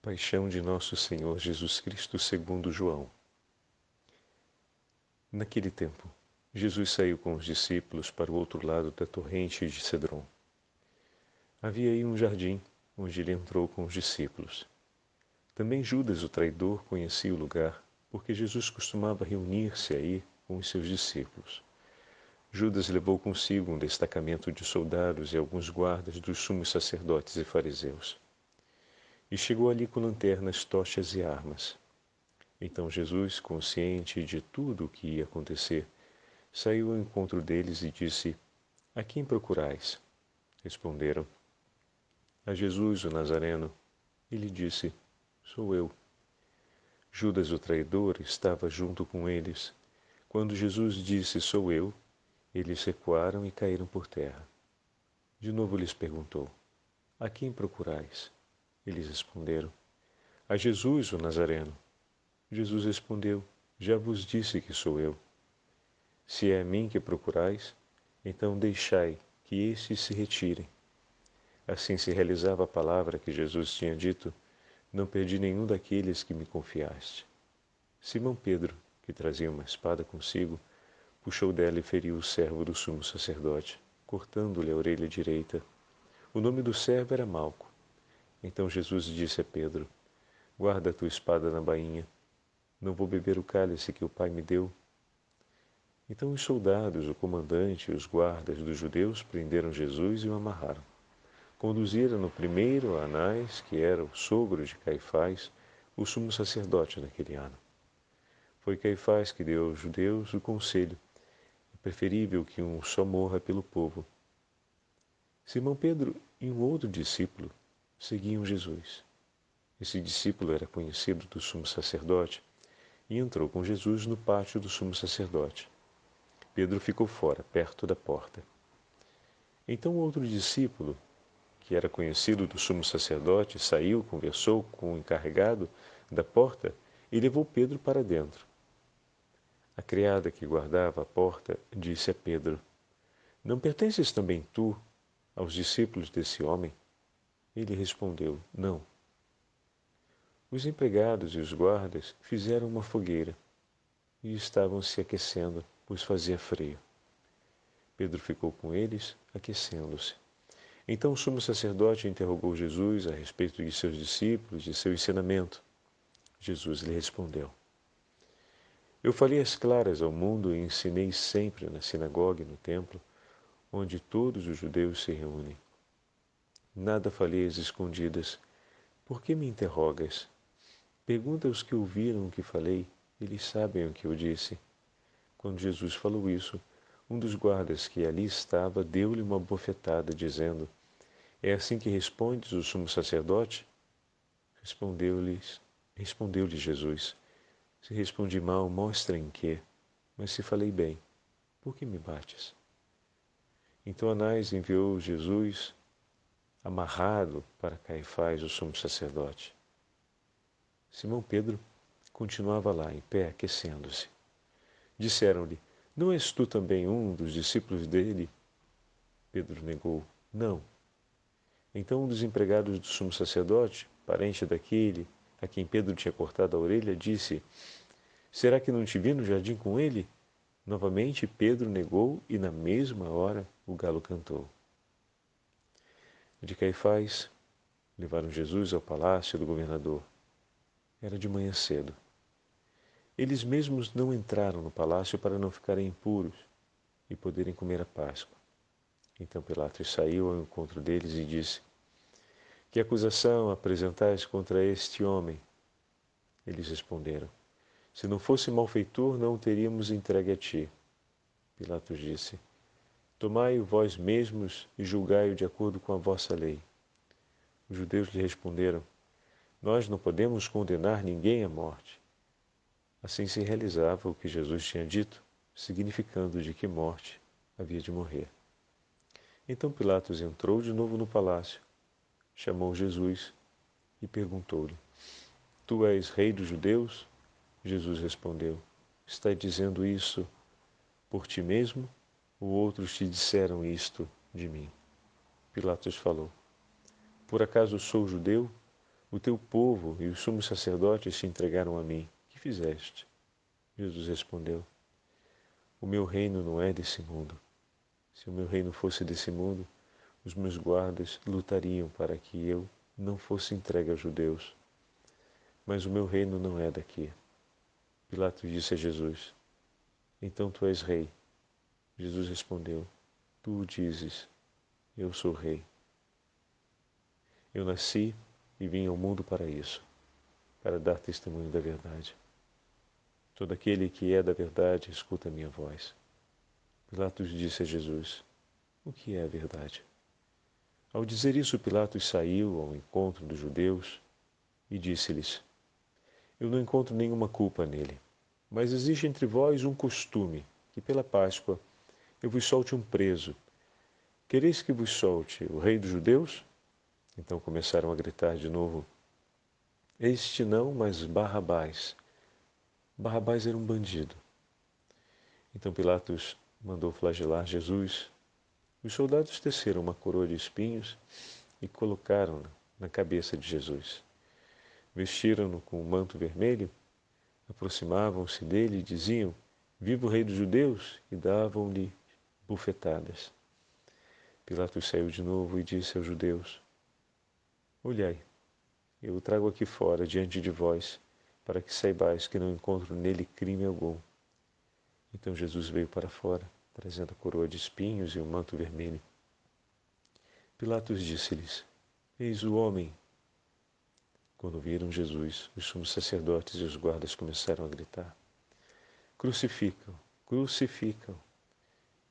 Paixão de Nosso Senhor Jesus Cristo segundo João. Naquele tempo, Jesus saiu com os discípulos para o outro lado da torrente de Cedron. Havia aí um jardim, onde ele entrou com os discípulos. Também Judas, o traidor, conhecia o lugar, porque Jesus costumava reunir-se aí com os seus discípulos. Judas levou consigo um destacamento de soldados e alguns guardas dos sumos sacerdotes e fariseus e chegou ali com lanternas, tochas e armas. Então Jesus, consciente de tudo o que ia acontecer, saiu ao encontro deles e disse: A quem procurais? Responderam: A Jesus, o Nazareno. Ele disse: Sou eu. Judas, o traidor, estava junto com eles. Quando Jesus disse: Sou eu, eles recuaram e caíram por terra. De novo lhes perguntou: A quem procurais? Eles responderam: A Jesus, o Nazareno. Jesus respondeu: Já vos disse que sou eu. Se é a mim que procurais, então deixai que estes se retirem. Assim se realizava a palavra que Jesus tinha dito: Não perdi nenhum daqueles que me confiaste. Simão Pedro, que trazia uma espada consigo, puxou dela e feriu o servo do sumo sacerdote, cortando-lhe a orelha direita. O nome do servo era Malco. Então Jesus disse a Pedro: Guarda a tua espada na bainha. Não vou beber o cálice que o Pai me deu. Então os soldados, o comandante e os guardas dos judeus prenderam Jesus e o amarraram. Conduziram-no primeiro a Anás, que era o sogro de Caifás, o sumo sacerdote naquele ano. Foi Caifás que deu aos judeus o conselho: é preferível que um só morra pelo povo. Simão Pedro e um outro discípulo seguiam Jesus. Esse discípulo era conhecido do sumo sacerdote e entrou com Jesus no pátio do sumo sacerdote. Pedro ficou fora, perto da porta. Então outro discípulo, que era conhecido do sumo sacerdote, saiu, conversou com o encarregado da porta e levou Pedro para dentro. A criada que guardava a porta disse a Pedro: Não pertences também tu aos discípulos desse homem? Ele respondeu: Não. Os empregados e os guardas fizeram uma fogueira e estavam se aquecendo, pois fazia frio. Pedro ficou com eles, aquecendo-se. Então o sumo sacerdote interrogou Jesus a respeito de seus discípulos e seu ensinamento. Jesus lhe respondeu: Eu falei as claras ao mundo e ensinei sempre na sinagoga e no templo, onde todos os judeus se reúnem. Nada falei às escondidas. Por que me interrogas? Pergunta aos que ouviram o que falei, eles sabem o que eu disse. Quando Jesus falou isso, um dos guardas que ali estava deu-lhe uma bofetada, dizendo: É assim que respondes o sumo sacerdote? Respondeu-lhe Jesus: Se respondi mal, mostra em quê? Mas se falei bem, por que me bates? Então Anás enviou Jesus amarrado para Caifás, o sumo sacerdote. Simão Pedro continuava lá, em pé, aquecendo-se. Disseram-lhe: Não és tu também um dos discípulos dele? Pedro negou: Não. Então um dos empregados do sumo sacerdote, parente daquele a quem Pedro tinha cortado a orelha, disse: Será que não te vi no jardim com ele? Novamente Pedro negou e na mesma hora o galo cantou de Caifás, levaram Jesus ao palácio do governador. Era de manhã cedo. Eles mesmos não entraram no palácio para não ficarem impuros e poderem comer a Páscoa. Então Pilatos saiu ao encontro deles e disse: Que acusação apresentais contra este homem? Eles responderam: Se não fosse malfeitor, não o teríamos entregue a ti. Pilatos disse: Tomai-o vós mesmos e julgai-o de acordo com a vossa lei. Os judeus lhe responderam: Nós não podemos condenar ninguém à morte. Assim se realizava o que Jesus tinha dito, significando de que morte havia de morrer. Então Pilatos entrou de novo no palácio, chamou Jesus e perguntou-lhe: Tu és rei dos judeus? Jesus respondeu: Está dizendo isso por ti mesmo ou outros te disseram isto de mim? Pilatos falou: Por acaso sou judeu? O teu povo e os sumos sacerdotes se entregaram a mim. Que fizeste? Jesus respondeu: O meu reino não é desse mundo. Se o meu reino fosse desse mundo, os meus guardas lutariam para que eu não fosse entregue aos judeus. Mas o meu reino não é daqui. Pilatos disse a Jesus: Então tu és rei. Jesus respondeu: Tu dizes, eu sou rei. Eu nasci e vim ao mundo para isso, para dar testemunho da verdade. Todo aquele que é da verdade escuta a minha voz. Pilatos disse a Jesus: O que é a verdade? Ao dizer isso, Pilatos saiu ao encontro dos judeus e disse-lhes: Eu não encontro nenhuma culpa nele, mas existe entre vós um costume que pela Páscoa eu vos solte um preso. Quereis que vos solte o rei dos judeus? Então começaram a gritar de novo: Este não, mas Barrabás. Barrabás era um bandido. Então Pilatos mandou flagelar Jesus. Os soldados teceram uma coroa de espinhos e colocaram-na na cabeça de Jesus. Vestiram-no com um manto vermelho, aproximavam-se dele e diziam: Viva o Rei dos Judeus! e davam-lhe bufetadas. Pilatos saiu de novo e disse aos judeus: Olhai, eu o trago aqui fora diante de vós, para que saibais que não encontro nele crime algum. Então Jesus veio para fora, trazendo a coroa de espinhos e o um manto vermelho. Pilatos disse-lhes: Eis o homem. Quando viram Jesus, os sumos sacerdotes e os guardas começaram a gritar: Crucificam, crucificam.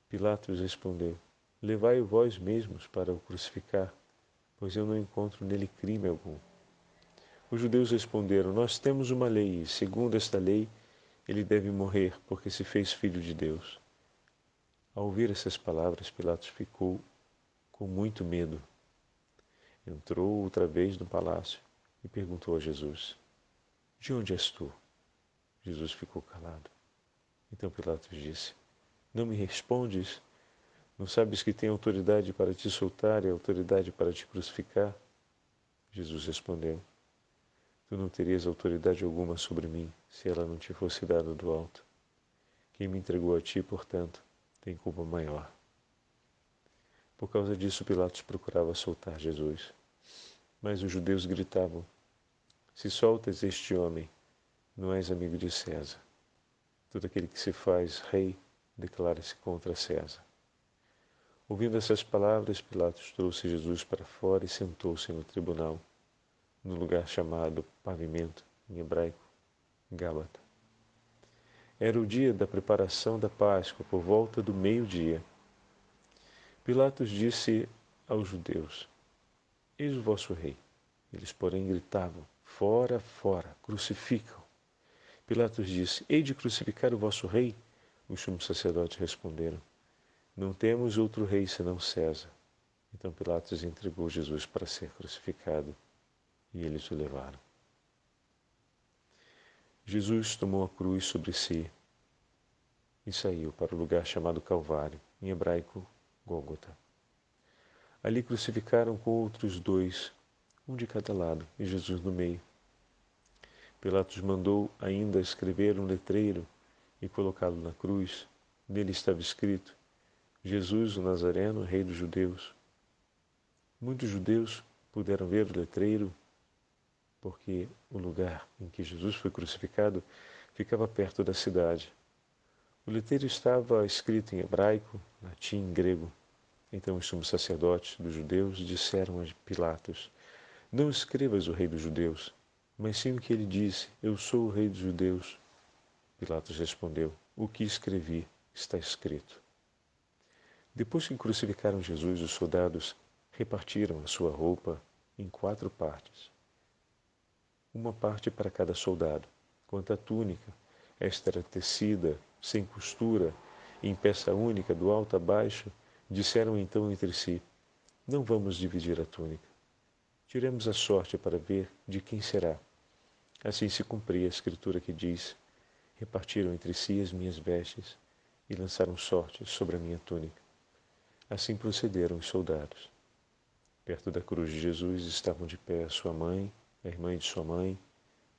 Pilatos respondeu: Levai-o vós mesmos para o crucificar pois eu não encontro nele crime algum. Os judeus responderam: Nós temos uma lei, e segundo esta lei, ele deve morrer, porque se fez filho de Deus. Ao ouvir essas palavras, Pilatos ficou com muito medo. Entrou outra vez no palácio e perguntou a Jesus: De onde és tu? Jesus ficou calado. Então Pilatos disse: Não me respondes? Não sabes que tem autoridade para te soltar e autoridade para te crucificar? Jesus respondeu: Tu não terias autoridade alguma sobre mim se ela não te fosse dada do alto. Quem me entregou a ti, portanto, tem culpa maior. Por causa disso, Pilatos procurava soltar Jesus. Mas os judeus gritavam: Se soltas este homem, não és amigo de César. Todo aquele que se faz rei declara-se contra César. Ouvindo essas palavras, Pilatos trouxe Jesus para fora e sentou-se no tribunal, no lugar chamado Pavimento, em hebraico, Gábata. Era o dia da preparação da Páscoa, por volta do meio-dia. Pilatos disse aos judeus: Eis o vosso rei. Eles, porém, gritavam: Fora, fora, crucificam. Pilatos disse: Hei de crucificar o vosso rei? Os sumos sacerdotes responderam: não temos outro rei senão César. Então Pilatos entregou Jesus para ser crucificado e eles o levaram. Jesus tomou a cruz sobre si e saiu para o lugar chamado Calvário, em hebraico, Gólgota. Ali crucificaram com outros dois, um de cada lado, e Jesus no meio. Pilatos mandou ainda escrever um letreiro e colocá-lo na cruz. Nele estava escrito: Jesus, o Nazareno, Rei dos Judeus. Muitos judeus puderam ver o letreiro porque o lugar em que Jesus foi crucificado ficava perto da cidade. O letreiro estava escrito em hebraico, latim e grego. Então os sumos sacerdotes dos judeus disseram a Pilatos: Não escrevas o Rei dos Judeus, mas sim o que ele disse: Eu sou o Rei dos Judeus. Pilatos respondeu: O que escrevi está escrito. Depois que crucificaram Jesus, os soldados repartiram a sua roupa em quatro partes. Uma parte para cada soldado. Quanto à túnica, esta era tecida, sem costura, em peça única, do alto a baixo, disseram então entre si: Não vamos dividir a túnica. Tiremos a sorte para ver de quem será. Assim se cumpria a escritura que diz: Repartiram entre si as minhas vestes e lançaram sorte sobre a minha túnica. Assim procederam os soldados. Perto da cruz de Jesus estavam de pé sua mãe, a irmã de sua mãe,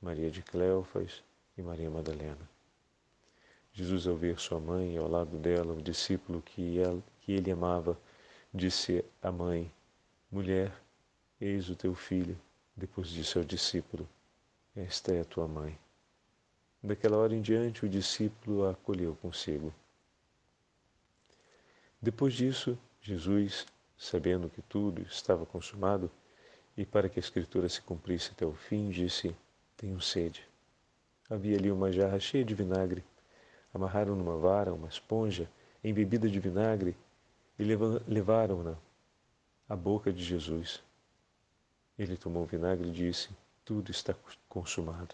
Maria de Cleofas e Maria Madalena. Jesus, ao ver sua mãe ao lado dela, o discípulo que, ela, que ele amava, disse à mãe: Mulher, eis o teu filho. Depois disse ao discípulo: Esta é a tua mãe. Daquela hora em diante, o discípulo a acolheu consigo. Depois disso, Jesus, sabendo que tudo estava consumado, e para que a Escritura se cumprisse até o fim, disse: Tenho sede. Havia ali uma jarra cheia de vinagre. Amarraram numa vara uma esponja embebida de vinagre e levaram-na à boca de Jesus. Ele tomou o vinagre e disse: Tudo está consumado.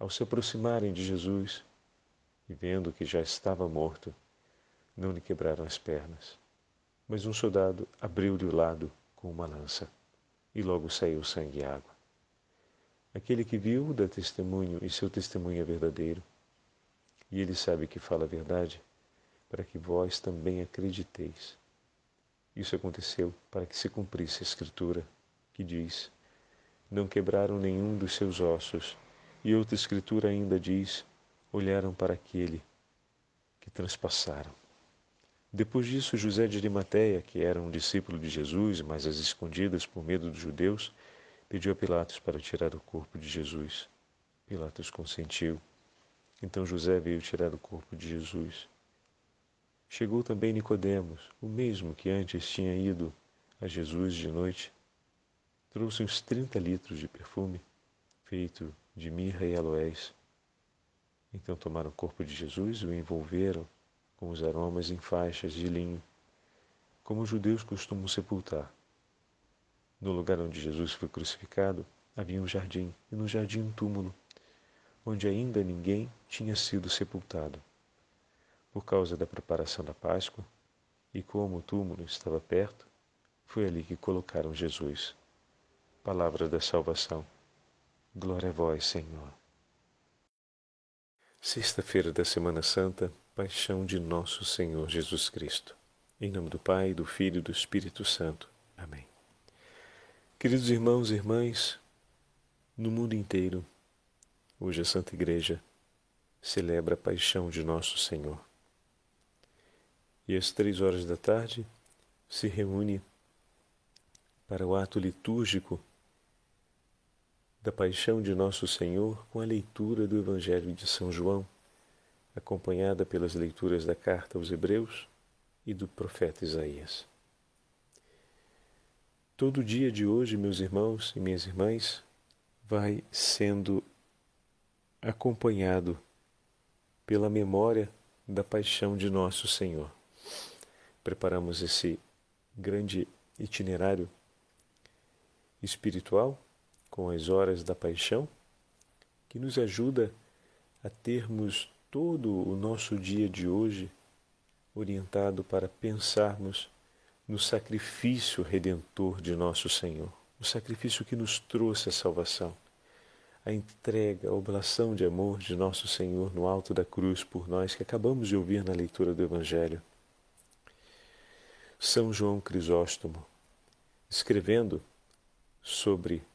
Ao se aproximarem de Jesus e vendo que já estava morto, não lhe quebraram as pernas. Mas um soldado abriu-lhe o lado com uma lança e logo saiu sangue e água. Aquele que viu dá testemunho e seu testemunho é verdadeiro. E ele sabe que fala a verdade, para que vós também acrediteis. Isso aconteceu para que se cumprisse a Escritura, que diz: Não quebraram nenhum dos seus ossos. E outra Escritura ainda diz: Olharam para aquele que transpassaram. Depois disso, José de Arimateia, que era um discípulo de Jesus, mas às escondidas por medo dos judeus, pediu a Pilatos para tirar o corpo de Jesus. Pilatos consentiu. Então José veio tirar o corpo de Jesus. Chegou também Nicodemos, o mesmo que antes tinha ido a Jesus de noite. Trouxe uns trinta litros de perfume, feito de mirra e aloés. Então tomaram o corpo de Jesus e o envolveram com os aromas em faixas de linho, como os judeus costumam sepultar. No lugar onde Jesus foi crucificado havia um jardim, e no jardim um túmulo, onde ainda ninguém tinha sido sepultado por causa da preparação da Páscoa, e como o túmulo estava perto, foi ali que colocaram Jesus. Palavra da salvação. Glória a vós, Senhor. Sexta-feira da Semana Santa, Paixão de Nosso Senhor Jesus Cristo. Em nome do Pai, do Filho e do Espírito Santo. Amém. Queridos irmãos e irmãs, no mundo inteiro, hoje a Santa Igreja celebra a paixão de Nosso Senhor e às três horas da tarde se reúne para o ato litúrgico da paixão de Nosso Senhor com a leitura do Evangelho de São João, acompanhada pelas leituras da carta aos Hebreus e do profeta Isaías. Todo o dia de hoje, meus irmãos e minhas irmãs, vai sendo acompanhado pela memória da paixão de Nosso Senhor preparamos esse grande itinerário espiritual com as horas da paixão, que nos ajuda a termos todo o nosso dia de hoje orientado para pensarmos no sacrifício redentor de nosso Senhor, o sacrifício que nos trouxe a salvação, a entrega, a oblação de amor de nosso Senhor no alto da cruz por nós, que acabamos de ouvir na leitura do Evangelho. São João Crisóstomo, escrevendo sobre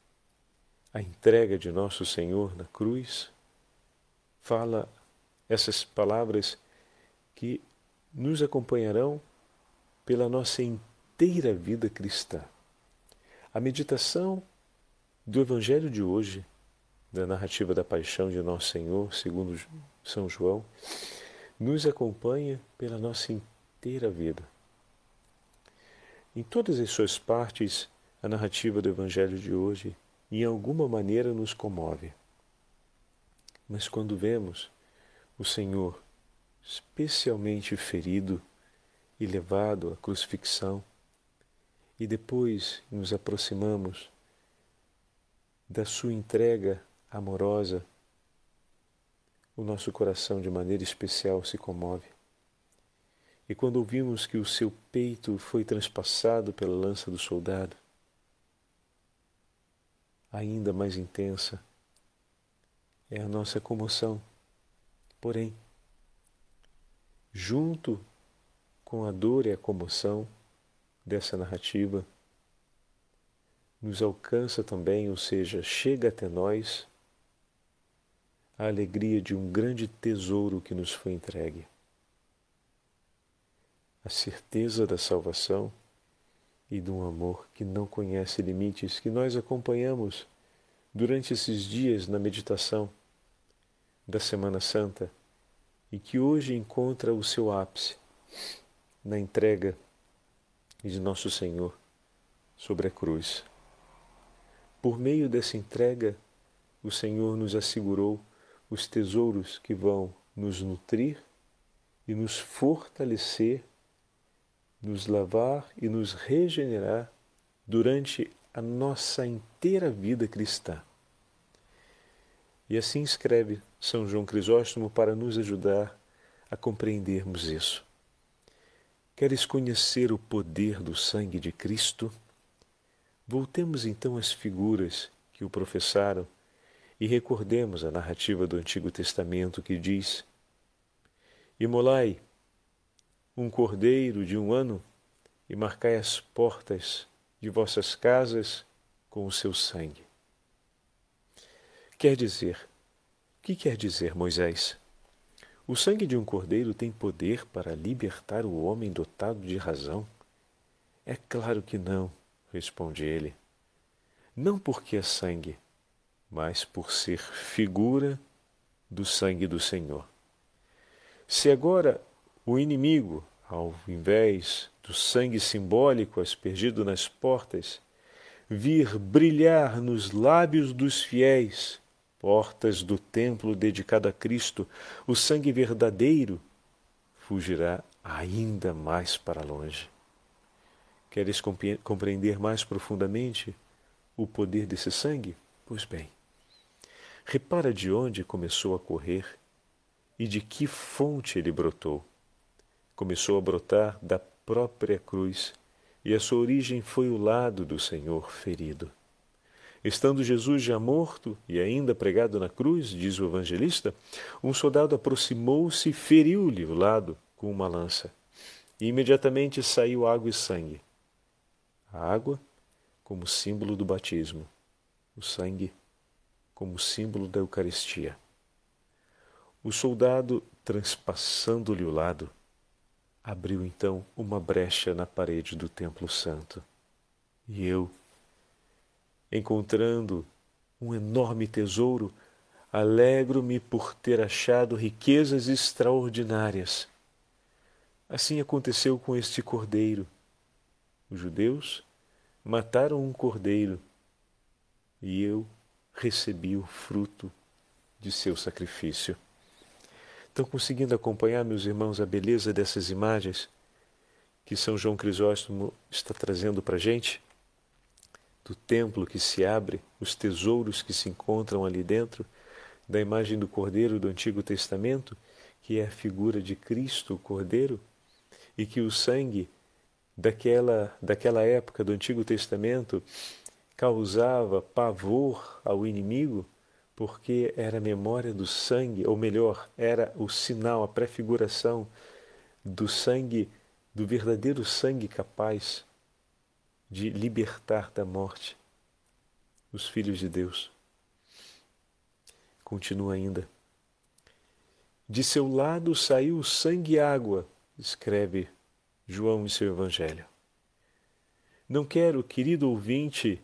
a entrega de nosso Senhor na cruz, fala essas palavras que nos acompanharão pela nossa inteira vida cristã. A meditação do Evangelho de hoje, da narrativa da paixão de Nosso Senhor, segundo São João, nos acompanha pela nossa inteira vida. Em todas as suas partes, a narrativa do Evangelho de hoje, em alguma maneira, nos comove. Mas quando vemos o Senhor especialmente ferido e levado à crucifixão, e depois nos aproximamos da sua entrega amorosa, o nosso coração de maneira especial se comove. E quando ouvimos que o seu peito foi transpassado pela lança do soldado, ainda mais intensa é a nossa comoção. Porém, junto com a dor e a comoção dessa narrativa, nos alcança também, ou seja, chega até nós a alegria de um grande tesouro que nos foi entregue. A certeza da salvação e de um amor que não conhece limites, que nós acompanhamos durante esses dias na meditação da Semana Santa e que hoje encontra o seu ápice na entrega de Nosso Senhor sobre a cruz. Por meio dessa entrega, o Senhor nos assegurou os tesouros que vão nos nutrir e nos fortalecer, nos lavar e nos regenerar durante a nossa inteira vida cristã. E assim escreve São João Crisóstomo para nos ajudar a compreendermos isso. Queres conhecer o poder do sangue de Cristo? Voltemos então às figuras que o professaram e recordemos a narrativa do Antigo Testamento que diz: Imolai um cordeiro de um ano e marcai as portas de vossas casas com o seu sangue. Quer dizer, o que quer dizer Moisés? O sangue de um cordeiro tem poder para libertar o homem dotado de razão? É claro que não responde ele. Não porque é sangue, mas por ser figura do sangue do Senhor. Se agora o inimigo, ao invés do sangue simbólico aspergido nas portas, vir brilhar nos lábios dos fiéis, portas do templo dedicado a Cristo, o sangue verdadeiro, fugirá ainda mais para longe. Queres compreender mais profundamente o poder desse sangue? Pois bem, repara de onde começou a correr e de que fonte ele brotou. Começou a brotar da própria cruz, e a sua origem foi o lado do Senhor ferido. Estando Jesus já morto e ainda pregado na cruz, diz o evangelista, um soldado aproximou-se e feriu-lhe o lado com uma lança. E imediatamente saiu água e sangue. A água como símbolo do batismo, o sangue como símbolo da Eucaristia. O soldado, transpassando-lhe o lado, abriu então uma brecha na parede do Templo Santo. E eu, encontrando um enorme tesouro, alegro-me por ter achado riquezas extraordinárias. Assim aconteceu com este cordeiro. Os judeus mataram um cordeiro e eu recebi o fruto de seu sacrifício. Estão conseguindo acompanhar, meus irmãos, a beleza dessas imagens que São João Crisóstomo está trazendo para a gente? Do templo que se abre, os tesouros que se encontram ali dentro, da imagem do Cordeiro do Antigo Testamento, que é a figura de Cristo, o Cordeiro, e que o sangue daquela, daquela época do Antigo Testamento causava pavor ao inimigo, porque era a memória do sangue, ou melhor, era o sinal, a prefiguração do sangue, do verdadeiro sangue capaz de libertar da morte os filhos de Deus. Continua ainda. De seu lado saiu sangue e água, escreve João em seu Evangelho. Não quero, querido ouvinte,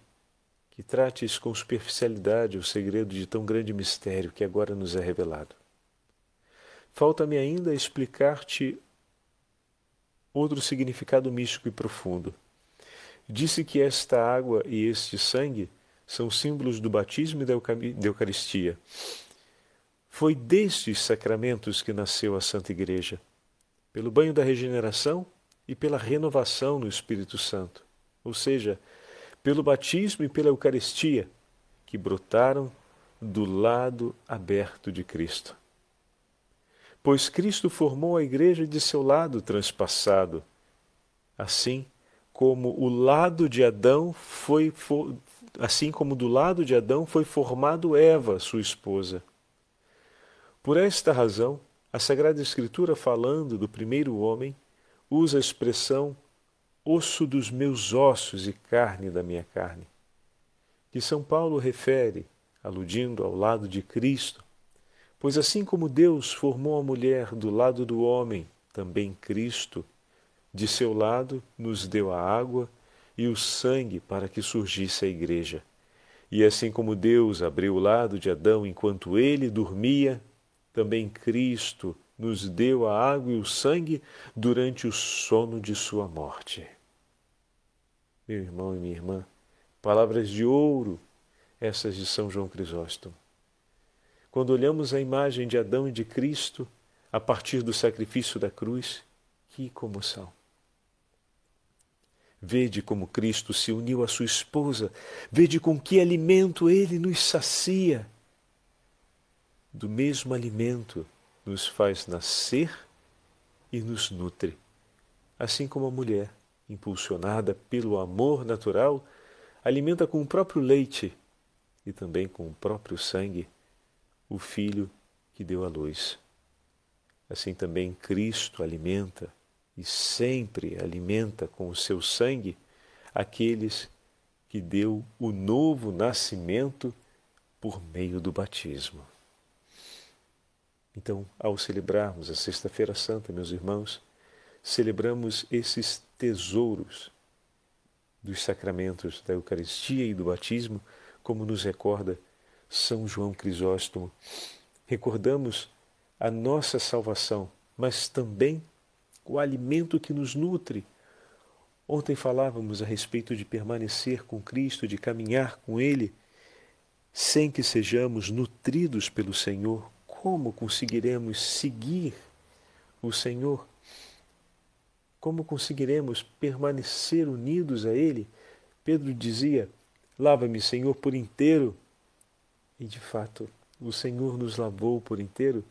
que trates com superficialidade o segredo de tão grande mistério que agora nos é revelado. Falta-me ainda explicar-te outro significado místico e profundo. Disse que esta água e este sangue são símbolos do batismo e da Eucaristia. Foi destes sacramentos que nasceu a Santa Igreja. Pelo banho da regeneração, e pela renovação no Espírito Santo, ou seja, pelo batismo e pela Eucaristia, que brotaram do lado aberto de Cristo. Pois Cristo formou a igreja de seu lado transpassado, assim como o lado de Adão foi assim como do lado de Adão foi formado Eva, sua esposa. Por esta razão, a Sagrada Escritura, falando do primeiro homem, usa a expressão osso dos meus ossos e carne da minha carne, que São Paulo refere, aludindo ao lado de Cristo, pois assim como Deus formou a mulher do lado do homem, também Cristo, de seu lado, nos deu a água e o sangue para que surgisse a igreja. E assim como Deus abriu o lado de Adão enquanto ele dormia, também Cristo nos deu a água e o sangue durante o sono de sua morte. Meu irmão e minha irmã, palavras de ouro, essas de São João Crisóstomo. Quando olhamos a imagem de Adão e de Cristo a partir do sacrifício da cruz, que comoção! Vede como Cristo se uniu à sua esposa, vede com que alimento ele nos sacia. Do mesmo alimento nos faz nascer e nos nutre, assim como a mulher, impulsionada pelo amor natural, alimenta com o próprio leite e também com o próprio sangue o filho que deu à luz. Assim também Cristo alimenta e sempre alimenta com o seu sangue aqueles que deu o novo nascimento por meio do batismo. Então, ao celebrarmos a Sexta-feira Santa, meus irmãos, celebramos esses tesouros dos sacramentos da Eucaristia e do batismo, como nos recorda São João Crisóstomo. Recordamos a nossa salvação, mas também o alimento que nos nutre. Ontem falávamos a respeito de permanecer com Cristo, de caminhar com Ele, sem que sejamos nutridos pelo Senhor. Como conseguiremos seguir o Senhor? Como conseguiremos permanecer unidos a Ele? Pedro dizia: Lava-me, Senhor, por inteiro. E de fato, o Senhor nos lavou por inteiro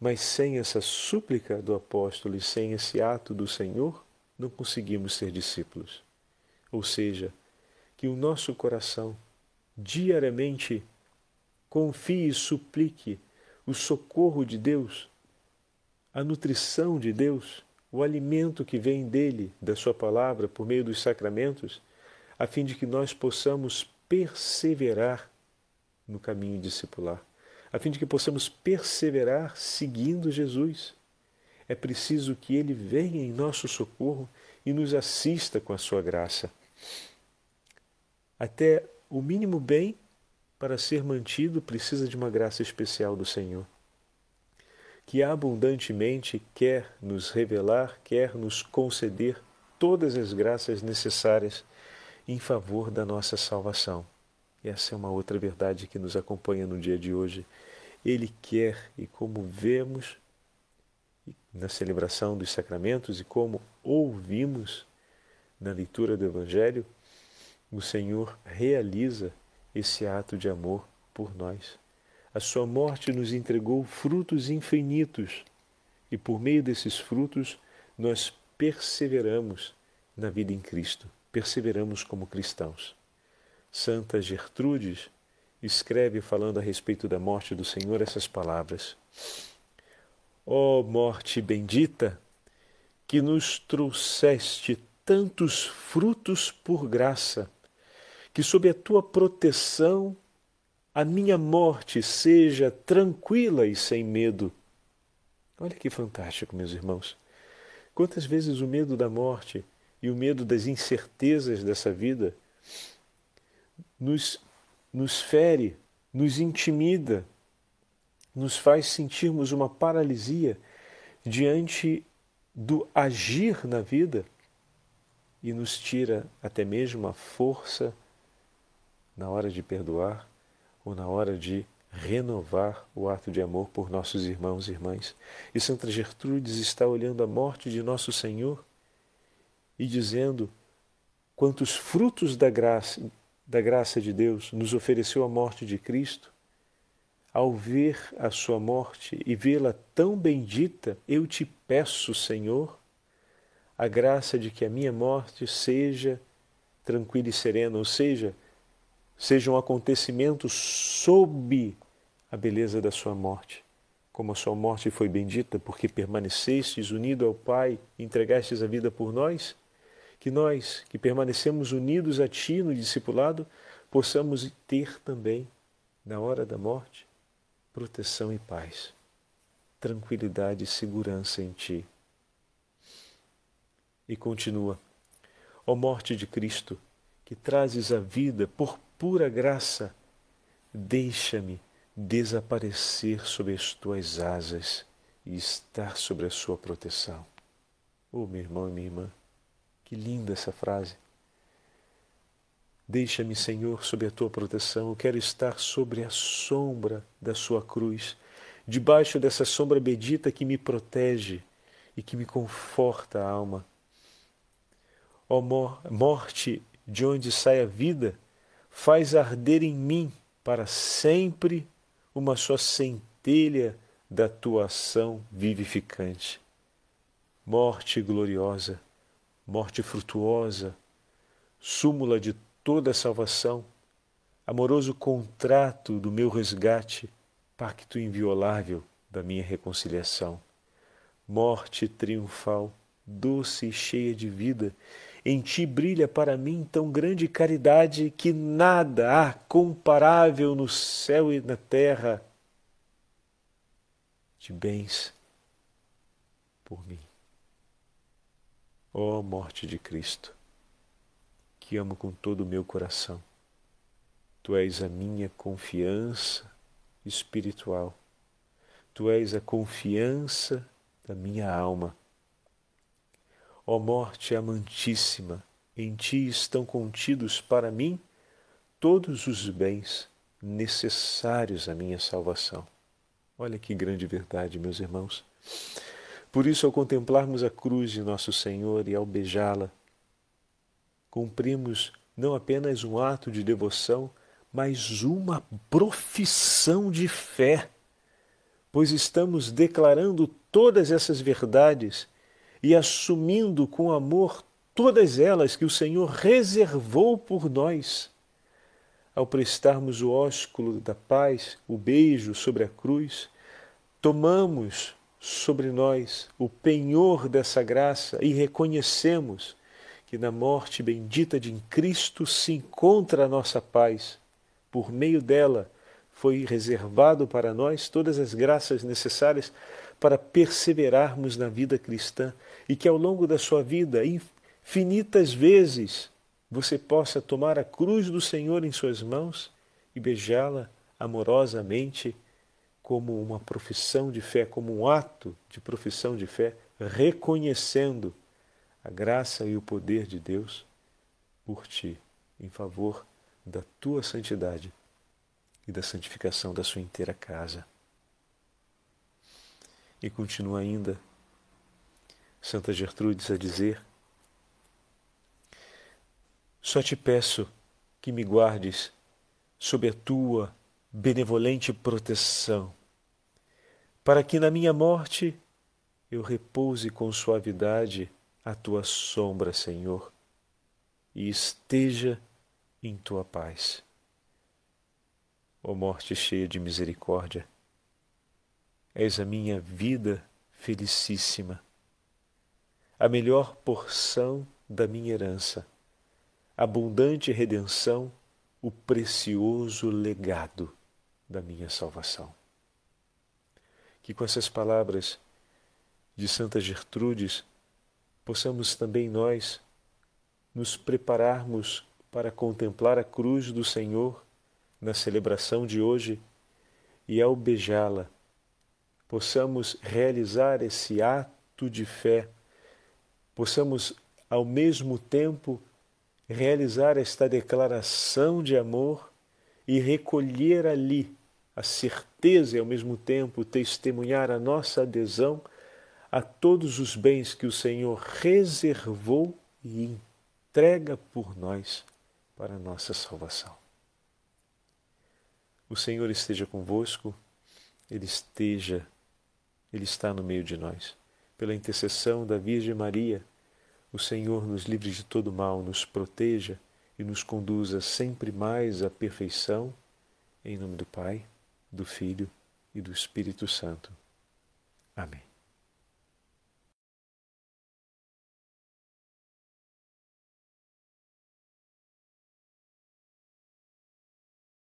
mas sem essa súplica do apóstolo e sem esse ato do Senhor, não conseguimos ser discípulos. Ou seja, que o nosso coração diariamente confie e suplique o socorro de Deus, a nutrição de Deus, o alimento que vem dele, da Sua palavra, por meio dos sacramentos, a fim de que nós possamos perseverar no caminho discipular a fim de que possamos perseverar seguindo Jesus. É preciso que Ele venha em nosso socorro e nos assista com a sua graça. Até o mínimo bem, para ser mantido, precisa de uma graça especial do Senhor, que abundantemente quer nos revelar, quer nos conceder todas as graças necessárias em favor da nossa salvação. Essa é uma outra verdade que nos acompanha no dia de hoje. Ele quer, e como vemos na celebração dos sacramentos e como ouvimos na leitura do Evangelho, o Senhor realiza esse ato de amor por nós. A sua morte nos entregou frutos infinitos e por meio desses frutos nós perseveramos na vida em Cristo, perseveramos como cristãos. Santa Gertrudes escreve falando a respeito da morte do Senhor essas palavras: Ó oh, morte bendita, que nos trouxeste tantos frutos por graça, que sob a tua proteção a minha morte seja tranquila e sem medo. Olha que fantástico, meus irmãos. Quantas vezes o medo da morte e o medo das incertezas dessa vida nos, nos fere, nos intimida, nos faz sentirmos uma paralisia diante do agir na vida e nos tira até mesmo a força na hora de perdoar ou na hora de renovar o ato de amor por nossos irmãos e irmãs. E Santa Gertrudes está olhando a morte de nosso Senhor e dizendo quantos frutos da graça, da graça de Deus, nos ofereceu a morte de Cristo, ao ver a sua morte e vê-la tão bendita, eu te peço, Senhor, a graça de que a minha morte seja tranquila e serena, ou seja, seja um acontecimento sob a beleza da sua morte. Como a sua morte foi bendita, porque permanecestes unido ao Pai e entregastes a vida por nós, que nós, que permanecemos unidos a Ti no discipulado, possamos ter também, na hora da morte, proteção e paz, tranquilidade e segurança em Ti. E continua, ó morte de Cristo, que trazes a vida por pura graça, deixa-me desaparecer sob as tuas asas e estar sobre a sua proteção. Oh, meu irmão e minha irmã, que linda essa frase. Deixa-me, Senhor, sob a tua proteção. Eu quero estar sobre a sombra da sua cruz, debaixo dessa sombra bendita que me protege e que me conforta a alma. Ó oh, morte, de onde sai a vida, faz arder em mim para sempre uma só centelha da tua ação vivificante. Morte gloriosa, morte frutuosa, súmula de toda a salvação, amoroso contrato do meu resgate, pacto inviolável da minha reconciliação. Morte triunfal, doce e cheia de vida, em ti brilha para mim tão grande caridade que nada há comparável no céu e na terra de bens por mim. Ó oh, morte de Cristo, que amo com todo o meu coração. Tu és a minha confiança espiritual. Tu és a confiança da minha alma. Ó morte amantíssima, em ti estão contidos para mim todos os bens necessários à minha salvação. Olha que grande verdade, meus irmãos. Por isso, ao contemplarmos a cruz de nosso Senhor e ao beijá-la, cumprimos não apenas um ato de devoção, mas uma profissão de fé, pois estamos declarando todas essas verdades e assumindo com amor todas elas que o Senhor reservou por nós. Ao prestarmos o ósculo da paz, o beijo sobre a cruz, tomamos sobre nós o penhor dessa graça e reconhecemos que na morte bendita de Cristo se encontra a nossa paz. Por meio dela foi reservado para nós todas as graças necessárias para perseverarmos na vida cristã e que ao longo da sua vida, infinitas vezes, você possa tomar a cruz do Senhor em suas mãos e beijá-la amorosamente como uma profissão de fé, como um ato de profissão de fé, reconhecendo a graça e o poder de Deus por ti, em favor da tua santidade e da santificação da sua inteira casa. E continua ainda Santa Gertrudes a dizer: Só te peço que me guardes sob a tua benevolente proteção para que na minha morte eu repouse com suavidade a tua sombra, Senhor, e esteja em tua paz. Ó morte cheia de misericórdia, és a minha vida felicíssima, a melhor porção da minha herança, abundante redenção, o precioso legado da minha salvação. Que com essas palavras de Santa Gertrudes possamos também nós nos prepararmos para contemplar a cruz do Senhor na celebração de hoje e ao beijá-la possamos realizar esse ato de fé, possamos ao mesmo tempo realizar esta declaração de amor e recolher ali a certeza e ao mesmo tempo testemunhar a nossa adesão a todos os bens que o Senhor reservou e entrega por nós para a nossa salvação. O Senhor esteja convosco, Ele esteja, Ele está no meio de nós. Pela intercessão da Virgem Maria, o Senhor nos livre de todo mal, nos proteja e nos conduza sempre mais à perfeição, em nome do Pai, do Filho e do Espírito Santo. Amém.